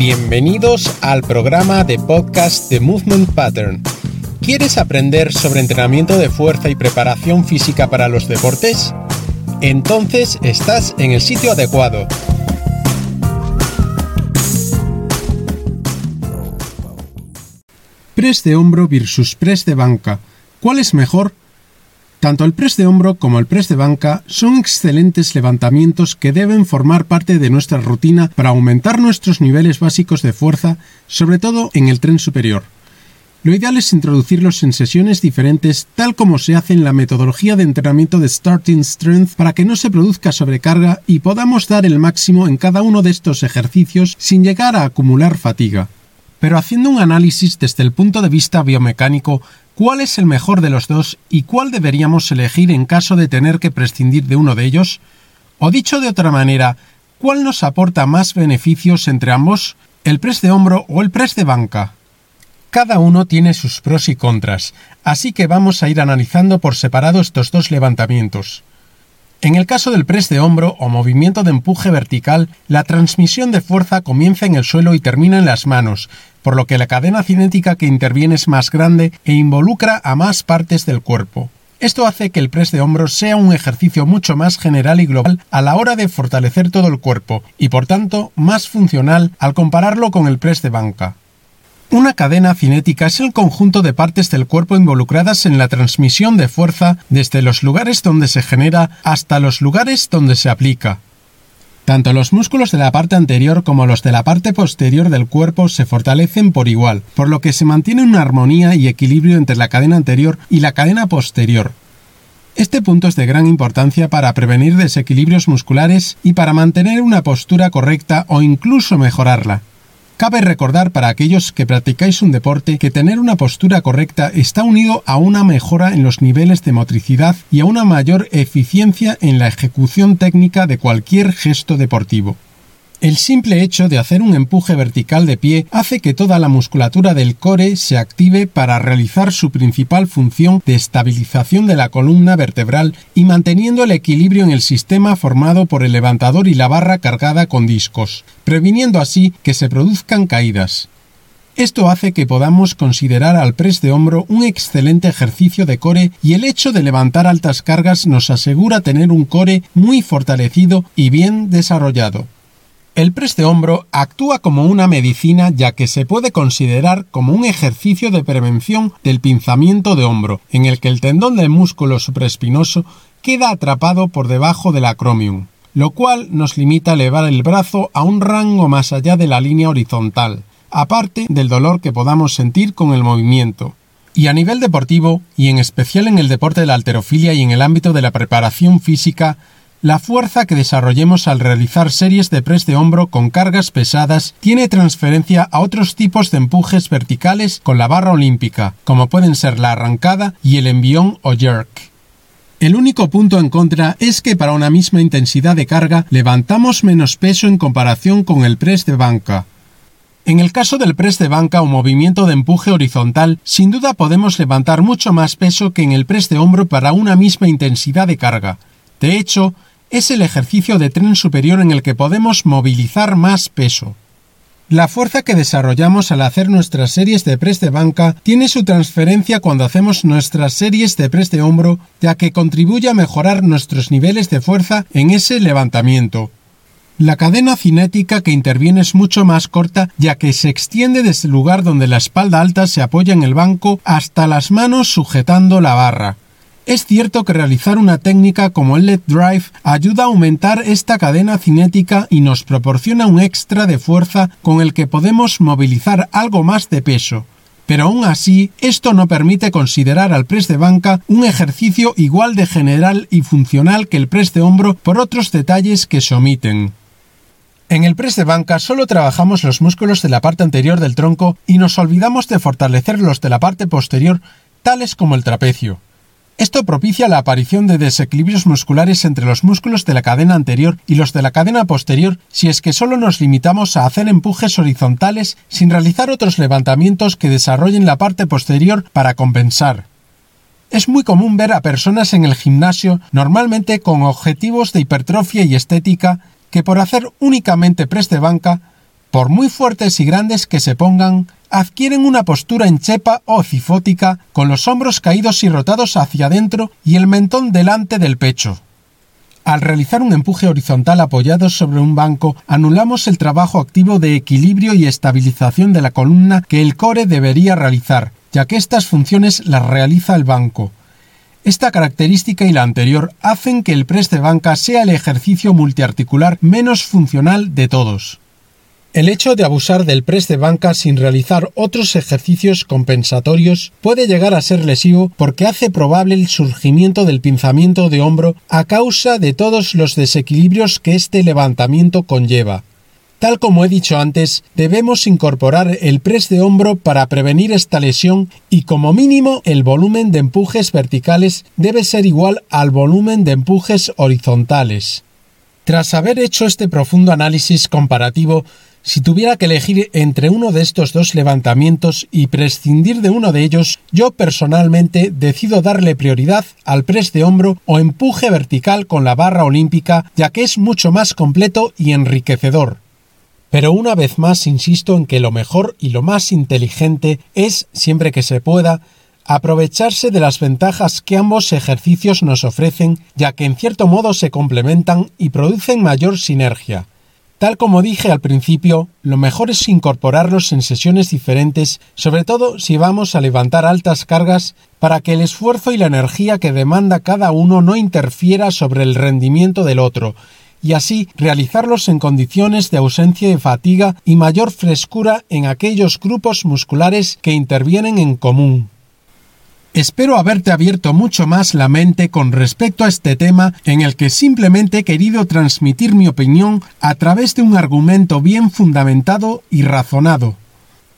Bienvenidos al programa de podcast de Movement Pattern. ¿Quieres aprender sobre entrenamiento de fuerza y preparación física para los deportes? Entonces estás en el sitio adecuado. Press de hombro versus press de banca. ¿Cuál es mejor? Tanto el press de hombro como el press de banca son excelentes levantamientos que deben formar parte de nuestra rutina para aumentar nuestros niveles básicos de fuerza, sobre todo en el tren superior. Lo ideal es introducirlos en sesiones diferentes tal como se hace en la metodología de entrenamiento de Starting Strength para que no se produzca sobrecarga y podamos dar el máximo en cada uno de estos ejercicios sin llegar a acumular fatiga. Pero haciendo un análisis desde el punto de vista biomecánico, ¿Cuál es el mejor de los dos y cuál deberíamos elegir en caso de tener que prescindir de uno de ellos? O dicho de otra manera, ¿cuál nos aporta más beneficios entre ambos? ¿El press de hombro o el press de banca? Cada uno tiene sus pros y contras, así que vamos a ir analizando por separado estos dos levantamientos. En el caso del press de hombro o movimiento de empuje vertical, la transmisión de fuerza comienza en el suelo y termina en las manos, por lo que la cadena cinética que interviene es más grande e involucra a más partes del cuerpo. Esto hace que el press de hombro sea un ejercicio mucho más general y global a la hora de fortalecer todo el cuerpo y por tanto más funcional al compararlo con el press de banca. Una cadena cinética es el conjunto de partes del cuerpo involucradas en la transmisión de fuerza desde los lugares donde se genera hasta los lugares donde se aplica. Tanto los músculos de la parte anterior como los de la parte posterior del cuerpo se fortalecen por igual, por lo que se mantiene una armonía y equilibrio entre la cadena anterior y la cadena posterior. Este punto es de gran importancia para prevenir desequilibrios musculares y para mantener una postura correcta o incluso mejorarla. Cabe recordar para aquellos que practicáis un deporte que tener una postura correcta está unido a una mejora en los niveles de motricidad y a una mayor eficiencia en la ejecución técnica de cualquier gesto deportivo. El simple hecho de hacer un empuje vertical de pie hace que toda la musculatura del core se active para realizar su principal función de estabilización de la columna vertebral y manteniendo el equilibrio en el sistema formado por el levantador y la barra cargada con discos, previniendo así que se produzcan caídas. Esto hace que podamos considerar al press de hombro un excelente ejercicio de core y el hecho de levantar altas cargas nos asegura tener un core muy fortalecido y bien desarrollado. El press de hombro actúa como una medicina ya que se puede considerar como un ejercicio de prevención del pinzamiento de hombro, en el que el tendón del músculo supraespinoso queda atrapado por debajo del acromion, lo cual nos limita a elevar el brazo a un rango más allá de la línea horizontal, aparte del dolor que podamos sentir con el movimiento. Y a nivel deportivo, y en especial en el deporte de la alterofilia y en el ámbito de la preparación física, la fuerza que desarrollemos al realizar series de press de hombro con cargas pesadas tiene transferencia a otros tipos de empujes verticales con la barra olímpica, como pueden ser la arrancada y el envión o jerk. El único punto en contra es que para una misma intensidad de carga levantamos menos peso en comparación con el press de banca. En el caso del press de banca o movimiento de empuje horizontal, sin duda podemos levantar mucho más peso que en el press de hombro para una misma intensidad de carga. De hecho, es el ejercicio de tren superior en el que podemos movilizar más peso. La fuerza que desarrollamos al hacer nuestras series de press de banca tiene su transferencia cuando hacemos nuestras series de press de hombro, ya que contribuye a mejorar nuestros niveles de fuerza en ese levantamiento. La cadena cinética que interviene es mucho más corta, ya que se extiende desde el lugar donde la espalda alta se apoya en el banco hasta las manos sujetando la barra. Es cierto que realizar una técnica como el LED Drive ayuda a aumentar esta cadena cinética y nos proporciona un extra de fuerza con el que podemos movilizar algo más de peso. Pero aún así, esto no permite considerar al press de banca un ejercicio igual de general y funcional que el press de hombro por otros detalles que se omiten. En el press de banca solo trabajamos los músculos de la parte anterior del tronco y nos olvidamos de fortalecer los de la parte posterior, tales como el trapecio. Esto propicia la aparición de desequilibrios musculares entre los músculos de la cadena anterior y los de la cadena posterior si es que solo nos limitamos a hacer empujes horizontales sin realizar otros levantamientos que desarrollen la parte posterior para compensar. Es muy común ver a personas en el gimnasio, normalmente con objetivos de hipertrofia y estética, que por hacer únicamente press de banca por muy fuertes y grandes que se pongan, adquieren una postura en chepa o cifótica, con los hombros caídos y rotados hacia adentro y el mentón delante del pecho. Al realizar un empuje horizontal apoyado sobre un banco, anulamos el trabajo activo de equilibrio y estabilización de la columna que el core debería realizar, ya que estas funciones las realiza el banco. Esta característica y la anterior hacen que el press de banca sea el ejercicio multiarticular menos funcional de todos. El hecho de abusar del press de banca sin realizar otros ejercicios compensatorios puede llegar a ser lesivo porque hace probable el surgimiento del pinzamiento de hombro a causa de todos los desequilibrios que este levantamiento conlleva. Tal como he dicho antes, debemos incorporar el press de hombro para prevenir esta lesión y como mínimo el volumen de empujes verticales debe ser igual al volumen de empujes horizontales. Tras haber hecho este profundo análisis comparativo, si tuviera que elegir entre uno de estos dos levantamientos y prescindir de uno de ellos, yo personalmente decido darle prioridad al press de hombro o empuje vertical con la barra olímpica, ya que es mucho más completo y enriquecedor. Pero una vez más insisto en que lo mejor y lo más inteligente es, siempre que se pueda, aprovecharse de las ventajas que ambos ejercicios nos ofrecen, ya que en cierto modo se complementan y producen mayor sinergia. Tal como dije al principio, lo mejor es incorporarlos en sesiones diferentes, sobre todo si vamos a levantar altas cargas, para que el esfuerzo y la energía que demanda cada uno no interfiera sobre el rendimiento del otro, y así realizarlos en condiciones de ausencia de fatiga y mayor frescura en aquellos grupos musculares que intervienen en común. Espero haberte abierto mucho más la mente con respecto a este tema en el que simplemente he querido transmitir mi opinión a través de un argumento bien fundamentado y razonado.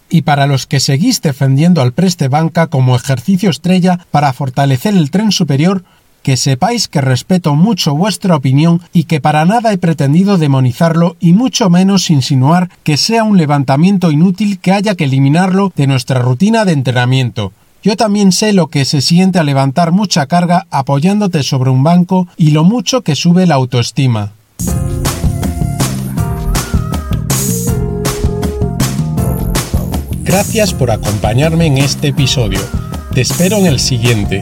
Y para los que seguís defendiendo al preste banca como ejercicio estrella para fortalecer el tren superior, que sepáis que respeto mucho vuestra opinión y que para nada he pretendido demonizarlo y mucho menos insinuar que sea un levantamiento inútil que haya que eliminarlo de nuestra rutina de entrenamiento yo también sé lo que se siente al levantar mucha carga apoyándote sobre un banco y lo mucho que sube la autoestima. Gracias por acompañarme en este episodio. Te espero en el siguiente.